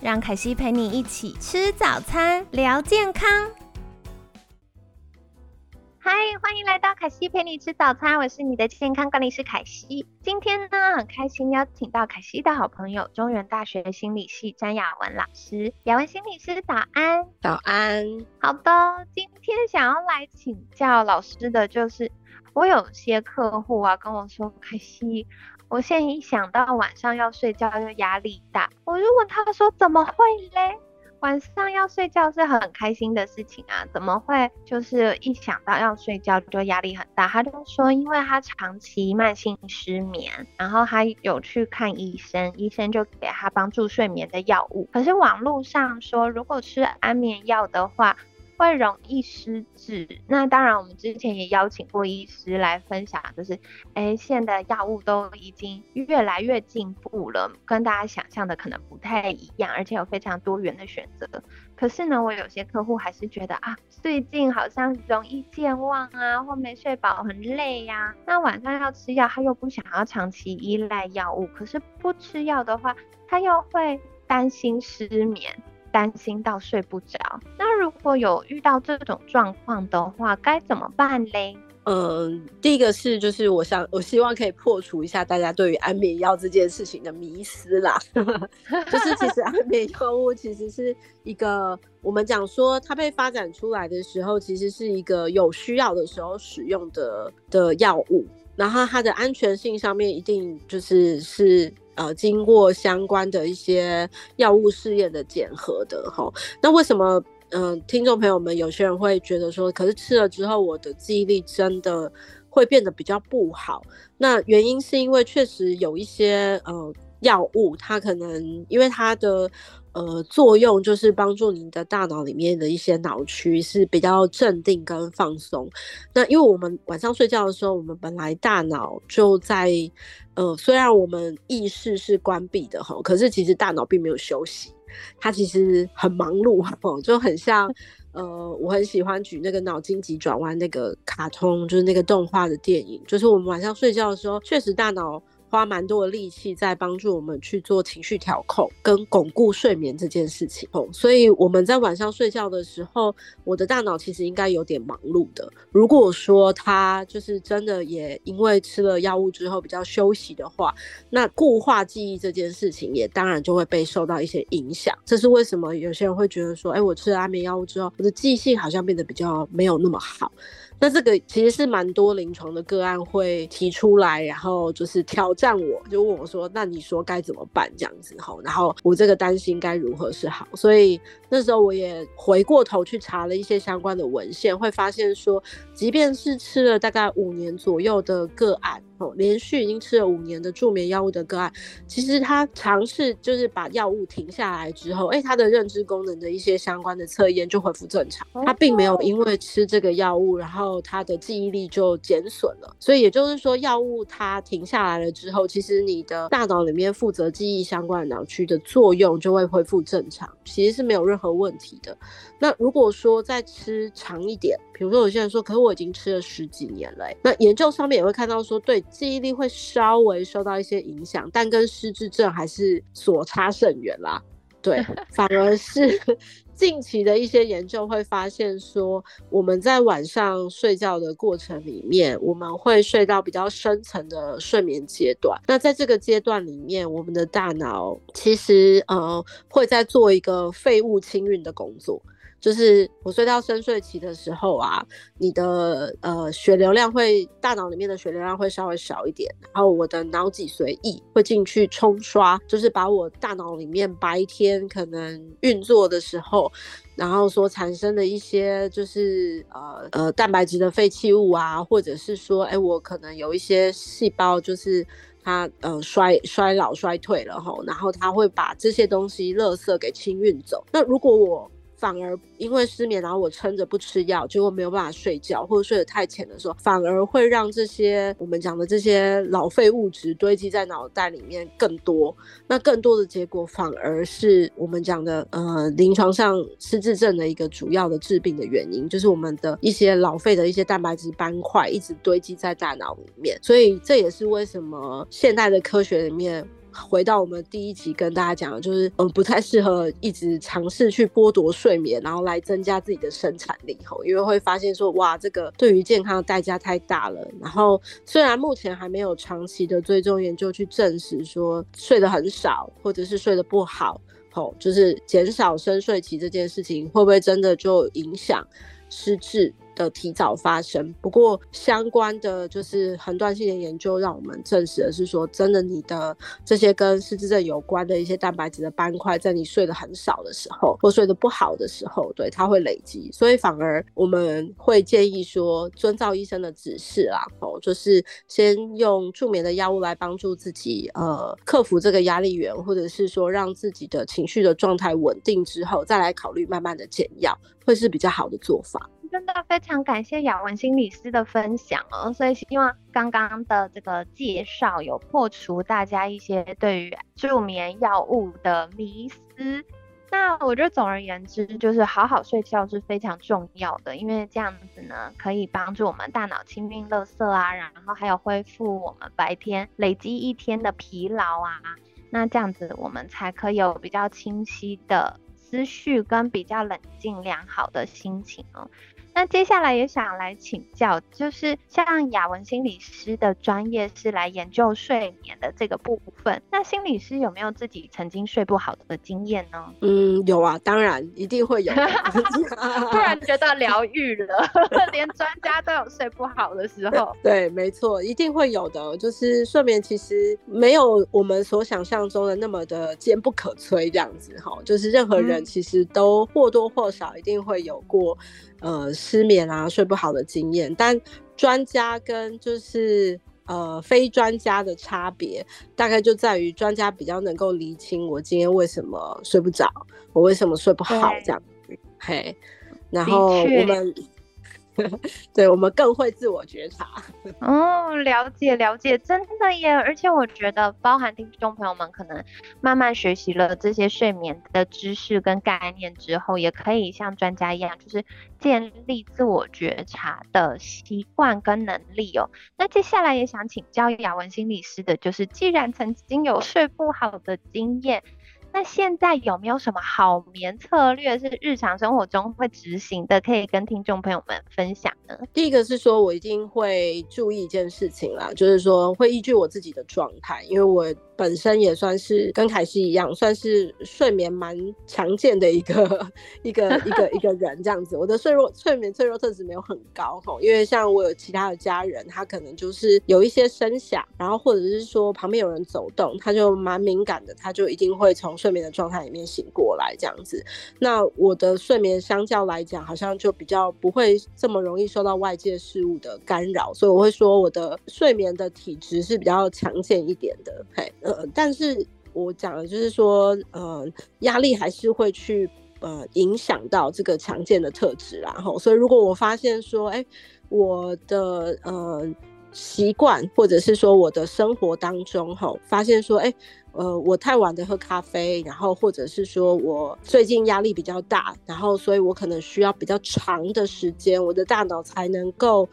让凯西陪你一起吃早餐，聊健康。嗨，欢迎来到凯西陪你吃早餐，我是你的健康管理师凯西。今天呢，很开心邀请到凯西的好朋友，中原大学心理系詹雅文老师。雅文心理师，早安！早安。好的，今天想要来请教老师的就是，我有些客户啊跟我说，凯西。我现在一想到晚上要睡觉就压力大，我就问他说怎么会嘞？晚上要睡觉是很开心的事情啊，怎么会就是一想到要睡觉就压力很大？他就说因为他长期慢性失眠，然后他有去看医生，医生就给他帮助睡眠的药物，可是网络上说如果吃安眠药的话。会容易失智。那当然，我们之前也邀请过医师来分享，就是，哎，现在药物都已经越来越进步了，跟大家想象的可能不太一样，而且有非常多元的选择。可是呢，我有些客户还是觉得啊，最近好像容易健忘啊，或没睡饱，很累呀。那晚上要吃药，他又不想要长期依赖药物，可是不吃药的话，他又会担心失眠。担心到睡不着，那如果有遇到这种状况的话，该怎么办嘞？嗯，第一个是，就是我想，我希望可以破除一下大家对于安眠药这件事情的迷思啦。就是其实安眠药物其实是一个，我们讲说它被发展出来的时候，其实是一个有需要的时候使用的的药物，然后它的安全性上面一定就是是。呃，经过相关的一些药物试验的检核的哈，那为什么嗯，听众朋友们有些人会觉得说，可是吃了之后我的记忆力真的会变得比较不好？那原因是因为确实有一些呃药物，它可能因为它的。呃，作用就是帮助你的大脑里面的一些脑区是比较镇定跟放松。那因为我们晚上睡觉的时候，我们本来大脑就在呃，虽然我们意识是关闭的哈，可是其实大脑并没有休息，它其实很忙碌哦，就很像呃，我很喜欢举那个脑筋急转弯那个卡通，就是那个动画的电影，就是我们晚上睡觉的时候，确实大脑。花蛮多的力气在帮助我们去做情绪调控跟巩固睡眠这件事情，所以我们在晚上睡觉的时候，我的大脑其实应该有点忙碌的。如果说他就是真的也因为吃了药物之后比较休息的话，那固化记忆这件事情也当然就会被受到一些影响。这是为什么有些人会觉得说，哎，我吃了安眠药物之后，我的记性好像变得比较没有那么好。那这个其实是蛮多临床的个案会提出来，然后就是挑战我，就问我说：“那你说该怎么办？”这样子吼，然后我这个担心该如何是好？所以那时候我也回过头去查了一些相关的文献，会发现说，即便是吃了大概五年左右的个案。哦，连续已经吃了五年的助眠药物的个案，其实他尝试就是把药物停下来之后，哎，他的认知功能的一些相关的测验就恢复正常。他并没有因为吃这个药物，然后他的记忆力就减损了。所以也就是说，药物它停下来了之后，其实你的大脑里面负责记忆相关的脑区的作用就会恢复正常，其实是没有任何问题的。那如果说再吃长一点，比如说有些人说，可是我已经吃了十几年了，那研究上面也会看到说，对。记忆力会稍微受到一些影响，但跟失智症还是所差甚远啦。对，反而是 近期的一些研究会发现说，我们在晚上睡觉的过程里面，我们会睡到比较深层的睡眠阶段。那在这个阶段里面，我们的大脑其实呃会在做一个废物清运的工作。就是我睡到深睡期的时候啊，你的呃血流量会大脑里面的血流量会稍微少一点，然后我的脑脊髓液会进去冲刷，就是把我大脑里面白天可能运作的时候，然后所产生的一些就是呃呃蛋白质的废弃物啊，或者是说哎我可能有一些细胞就是。它呃衰衰老衰退了吼，然后它会把这些东西垃圾给清运走。那如果我反而因为失眠，然后我撑着不吃药，结果没有办法睡觉，或者睡得太浅的时候，反而会让这些我们讲的这些老废物质堆积在脑袋里面更多。那更多的结果，反而是我们讲的呃临床上失智症的一个主要的致病的原因，就是我们的一些老废的一些蛋白质斑块一直堆积在大脑里面。所以这也是为什么现代的科学里面。回到我们第一集跟大家讲的，就是嗯，不太适合一直尝试去剥夺睡眠，然后来增加自己的生产力吼，因为会发现说，哇，这个对于健康的代价太大了。然后虽然目前还没有长期的追踪研究去证实说睡得很少或者是睡得不好，吼，就是减少深睡期这件事情会不会真的就影响失智？的提早发生，不过相关的就是横断性的研究让我们证实的是说，真的你的这些跟失智症有关的一些蛋白质的斑块，在你睡得很少的时候或睡得不好的时候，对它会累积，所以反而我们会建议说，遵照医生的指示啦，哦，就是先用助眠的药物来帮助自己，呃，克服这个压力源，或者是说让自己的情绪的状态稳定之后，再来考虑慢慢的减药，会是比较好的做法。真的非常感谢雅文心理师的分享哦，所以希望刚刚的这个介绍有破除大家一些对于助眠药物的迷思。那我觉得总而言之，就是好好睡觉是非常重要的，因为这样子呢，可以帮助我们大脑清运垃圾啊，然后还有恢复我们白天累积一天的疲劳啊，那这样子我们才可以有比较清晰的思绪跟比较冷静良好的心情哦。那接下来也想来请教，就是像雅文心理师的专业是来研究睡眠的这个部分，那心理师有没有自己曾经睡不好的经验呢？嗯，有啊，当然一定会有。突然觉得疗愈了，连专家都有睡不好的时候。对，没错，一定会有的。就是睡眠其实没有我们所想象中的那么的坚不可摧这样子哈，就是任何人其实都或多或少一定会有过。呃，失眠啊，睡不好的经验，但专家跟就是呃非专家的差别，大概就在于专家比较能够厘清我今天为什么睡不着，我为什么睡不好这样，嘿，然后我们。对我们更会自我觉察 哦，了解了解，真的耶！而且我觉得，包含听众朋友们可能慢慢学习了这些睡眠的知识跟概念之后，也可以像专家一样，就是建立自我觉察的习惯跟能力哦。那接下来也想请教雅文心理师的，就是既然曾经有睡不好的经验。那现在有没有什么好眠策略是日常生活中会执行的，可以跟听众朋友们分享呢？第一个是说，我一定会注意一件事情啦，就是说会依据我自己的状态，因为我。本身也算是跟凯西一样，算是睡眠蛮强健的一个一个一个一个人这样子。我的睡弱睡眠脆弱特质没有很高哈，因为像我有其他的家人，他可能就是有一些声响，然后或者是说旁边有人走动，他就蛮敏感的，他就一定会从睡眠的状态里面醒过来这样子。那我的睡眠相较来讲，好像就比较不会这么容易受到外界事物的干扰，所以我会说我的睡眠的体质是比较强健一点的，嘿。呃，但是我讲的就是说，呃，压力还是会去呃影响到这个强健的特质，然后，所以如果我发现说，哎，我的呃习惯或者是说我的生活当中，哈，发现说，哎，呃，我太晚的喝咖啡，然后或者是说我最近压力比较大，然后，所以我可能需要比较长的时间，我的大脑才能够。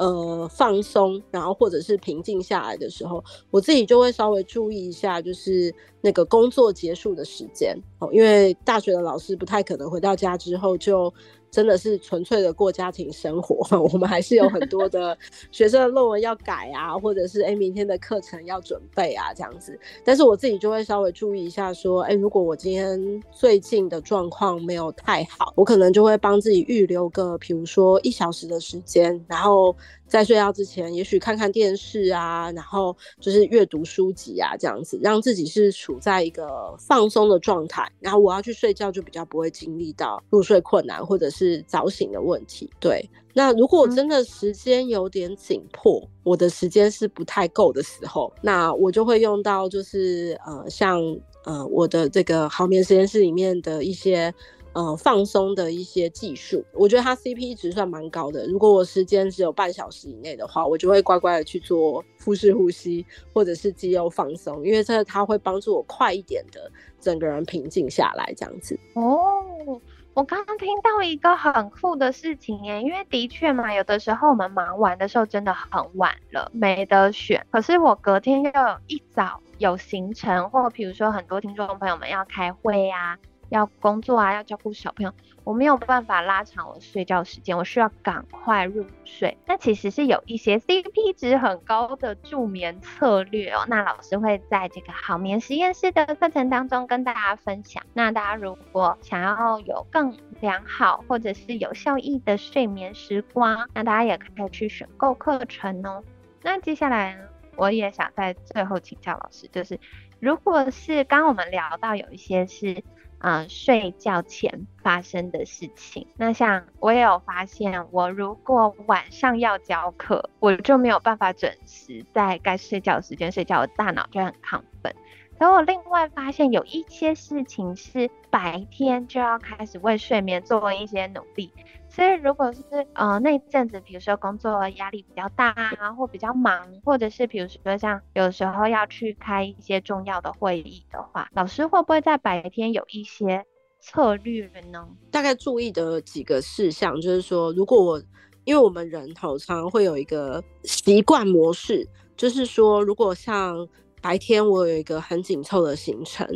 呃，放松，然后或者是平静下来的时候，我自己就会稍微注意一下，就是那个工作结束的时间哦，因为大学的老师不太可能回到家之后就。真的是纯粹的过家庭生活，我们还是有很多的 学生的论文要改啊，或者是哎明天的课程要准备啊这样子。但是我自己就会稍微注意一下，说哎如果我今天最近的状况没有太好，我可能就会帮自己预留个，比如说一小时的时间，然后在睡觉之前，也许看看电视啊，然后就是阅读书籍啊这样子，让自己是处在一个放松的状态。然后我要去睡觉就比较不会经历到入睡困难或者是早醒的问题。对，那如果真的时间有点紧迫，我的时间是不太够的时候，那我就会用到就是呃像呃我的这个好眠实验室里面的一些。呃，放松的一些技术，我觉得它 CP 值算蛮高的。如果我时间只有半小时以内的话，我就会乖乖的去做腹式呼吸或者是肌肉放松，因为这它会帮助我快一点的整个人平静下来，这样子。哦，我刚刚听到一个很酷的事情耶，因为的确嘛，有的时候我们忙完的时候真的很晚了，没得选。可是我隔天又一早有行程，或比如说很多听众朋友们要开会呀。要工作啊，要照顾小朋友，我没有办法拉长我睡觉时间，我需要赶快入睡。那其实是有一些 CP 值很高的助眠策略哦。那老师会在这个好眠实验室的课程当中跟大家分享。那大家如果想要有更良好或者是有效益的睡眠时光，那大家也可以去选购课程哦。那接下来我也想在最后请教老师，就是如果是刚我们聊到有一些是。啊，睡觉前发生的事情。那像我也有发现，我如果晚上要教课，我就没有办法准时在该睡觉的时间睡觉，我大脑就很亢奋。可我另外发现有一些事情是白天就要开始为睡眠做一些努力。所以，如果是呃那阵子，比如说工作压力比较大啊，或比较忙，或者是比如说像有时候要去开一些重要的会议的话，老师会不会在白天有一些策略呢？大概注意的几个事项，就是说，如果我因为我们人头常常会有一个习惯模式，就是说，如果像白天我有一个很紧凑的行程。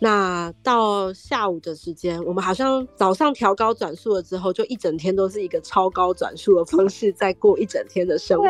那到下午的时间，我们好像早上调高转速了之后，就一整天都是一个超高转速的方式在过一整天的生活。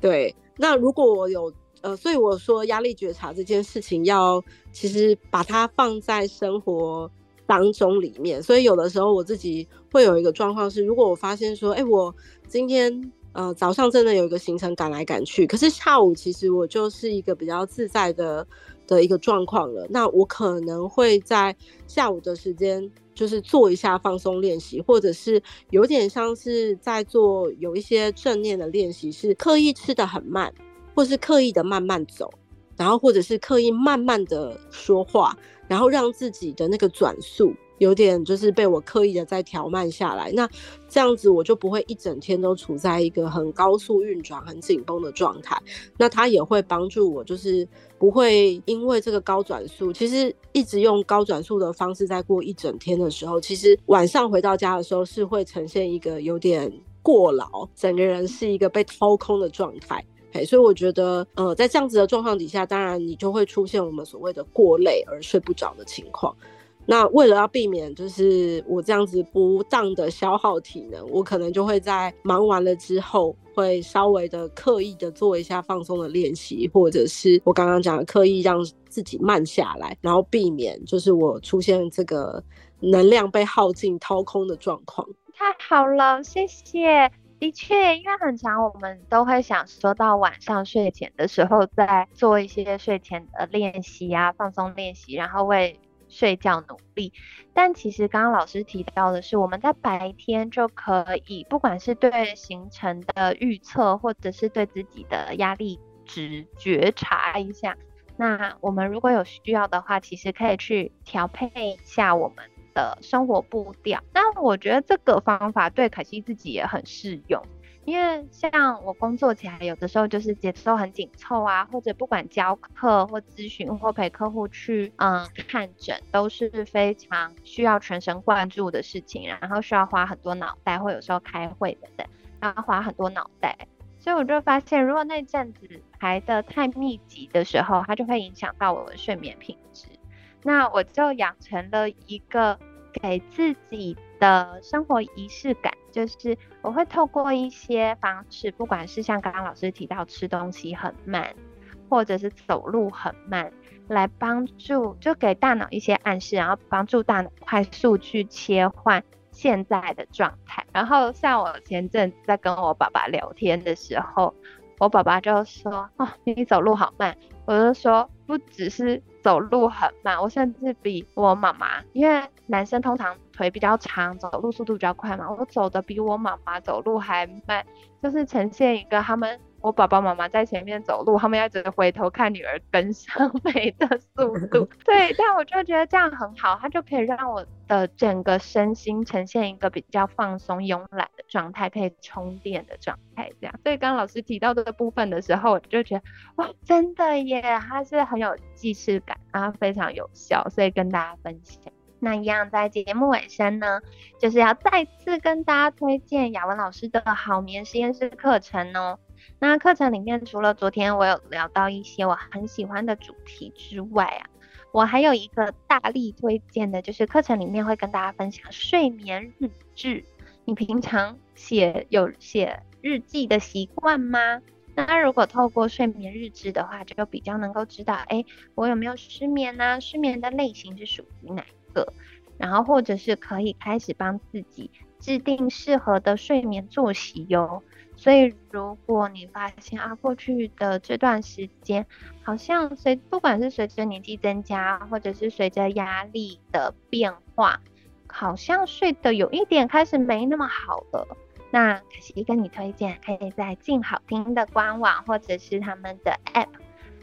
对，那如果我有呃，所以我说压力觉察这件事情要其实把它放在生活当中里面。所以有的时候我自己会有一个状况是，如果我发现说，哎，我今天呃早上真的有一个行程赶来赶去，可是下午其实我就是一个比较自在的。的一个状况了，那我可能会在下午的时间，就是做一下放松练习，或者是有点像是在做有一些正念的练习，是刻意吃的很慢，或是刻意的慢慢走，然后或者是刻意慢慢的说话，然后让自己的那个转速。有点就是被我刻意的在调慢下来，那这样子我就不会一整天都处在一个很高速运转、很紧绷的状态。那它也会帮助我，就是不会因为这个高转速，其实一直用高转速的方式在过一整天的时候，其实晚上回到家的时候是会呈现一个有点过劳，整个人是一个被掏空的状态。哎，所以我觉得，呃，在这样子的状况底下，当然你就会出现我们所谓的过累而睡不着的情况。那为了要避免，就是我这样子不当的消耗体能，我可能就会在忙完了之后，会稍微的刻意的做一下放松的练习，或者是我刚刚讲的刻意让自己慢下来，然后避免就是我出现这个能量被耗尽、掏空的状况。太好了，谢谢。的确，因为很长，我们都会想说到晚上睡前的时候，再做一些睡前的练习啊，放松练习，然后为。睡觉努力，但其实刚刚老师提到的是，我们在白天就可以，不管是对行程的预测，或者是对自己的压力值觉察一下。那我们如果有需要的话，其实可以去调配一下我们的生活步调。那我觉得这个方法对凯西自己也很适用。因为像我工作起来，有的时候就是节奏很紧凑啊，或者不管教课或咨询或陪客户去嗯看诊，都是非常需要全神贯注的事情，然后需要花很多脑袋，或有时候开会等等，要花很多脑袋。所以我就发现，如果那阵子排的太密集的时候，它就会影响到我的睡眠品质。那我就养成了一个给自己。的生活仪式感，就是我会透过一些方式，不管是像刚刚老师提到吃东西很慢，或者是走路很慢，来帮助就给大脑一些暗示，然后帮助大脑快速去切换现在的状态。然后像我前阵在跟我爸爸聊天的时候，我爸爸就说：“哦，你走路好慢。”我就说不只是走路很慢，我甚至比我妈妈，因为男生通常腿比较长，走路速度比较快嘛，我走的比我妈妈走路还慢，就是呈现一个他们。我爸爸妈妈在前面走路，他们要直回头看女儿跟上 没的速度。对，但我就觉得这样很好，它就可以让我的整个身心呈现一个比较放松、慵懒的状态，可以充电的状态。这样，所以刚老师提到这个部分的时候，我就觉得哇，真的耶，它是很有既视感，然后非常有效，所以跟大家分享。那一样在节目尾声呢，就是要再次跟大家推荐雅文老师的好眠实验室课程哦。那课程里面除了昨天我有聊到一些我很喜欢的主题之外啊，我还有一个大力推荐的，就是课程里面会跟大家分享睡眠日志。你平常写有写日记的习惯吗？那如果透过睡眠日志的话，就比较能够知道，哎，我有没有失眠呢？失眠的类型是属于哪一个？然后或者是可以开始帮自己制定适合的睡眠作息哟。所以，如果你发现啊，过去的这段时间，好像随不管是随着年纪增加，或者是随着压力的变化，好像睡得有一点开始没那么好了。那可惜跟你推荐，可以在静好听的官网或者是他们的 App，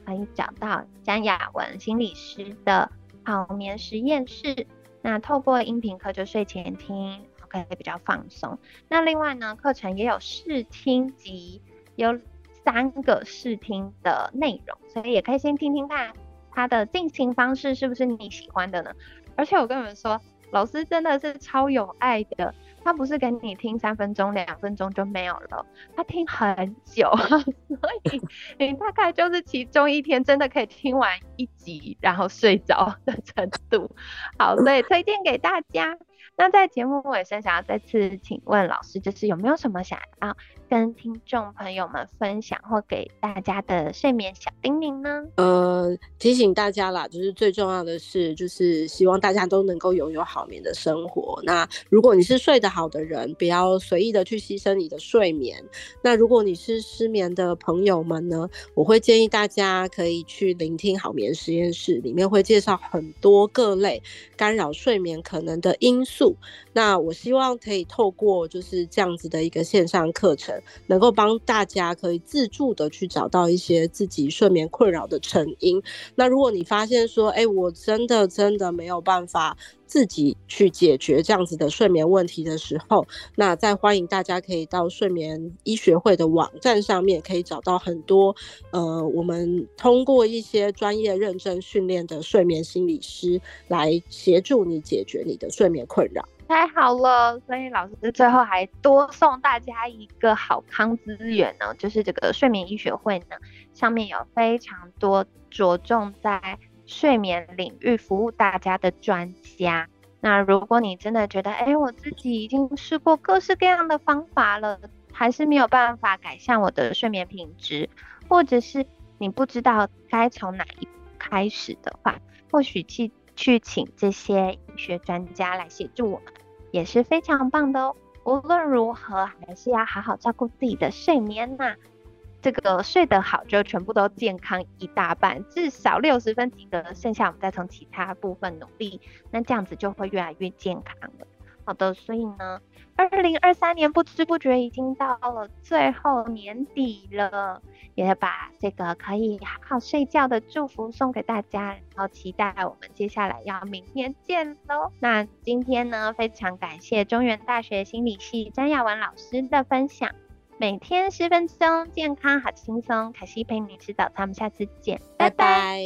可以找到张雅文心理师的好眠实验室。那透过音频课就睡前听。可以比较放松。那另外呢，课程也有试听集，有三个试听的内容，所以也可以先听听看它的进行方式是不是你喜欢的呢？而且我跟你们说，老师真的是超有爱的，他不是给你听三分钟、两分钟就没有了，他听很久，所以你大概就是其中一天真的可以听完一集，然后睡着的程度。好，所以推荐给大家。那在节目尾声，想要再次请问老师，就是有没有什么想要跟听众朋友们分享或给大家的睡眠小叮咛呢？呃，提醒大家啦，就是最重要的是，就是希望大家都能够拥有好眠的生活。那如果你是睡得好的人，不要随意的去牺牲你的睡眠。那如果你是失眠的朋友们呢，我会建议大家可以去聆听好眠实验室，里面会介绍很多各类干扰睡眠可能的因素。那我希望可以透过就是这样子的一个线上课程，能够帮大家可以自助的去找到一些自己睡眠困扰的成因。那如果你发现说，哎，我真的真的没有办法自己去解决这样子的睡眠问题的时候，那再欢迎大家可以到睡眠医学会的网站上面，可以找到很多呃，我们通过一些专业认证训练的睡眠心理师来协助你解决你的睡眠困扰。太好了，所以老师最后还多送大家一个好康资源呢，就是这个睡眠医学会呢，上面有非常多着重在睡眠领域服务大家的专家。那如果你真的觉得，哎，我自己已经试过各式各样的方法了，还是没有办法改善我的睡眠品质，或者是你不知道该从哪一步开始的话，或许去去请这些医学专家来协助我们。也是非常棒的哦。无论如何，还是要好好照顾自己的睡眠呐。这个睡得好，就全部都健康一大半，至少六十分及格，剩下我们再从其他部分努力，那这样子就会越来越健康了。好的，所以呢，二零二三年不知不觉已经到了最后年底了，也把这个可以好好睡觉的祝福送给大家，然后期待我们接下来要明天见喽。那今天呢，非常感谢中原大学心理系张亚文老师的分享，每天十分钟，健康好轻松，凯西陪你吃早餐，我们下次见，拜拜。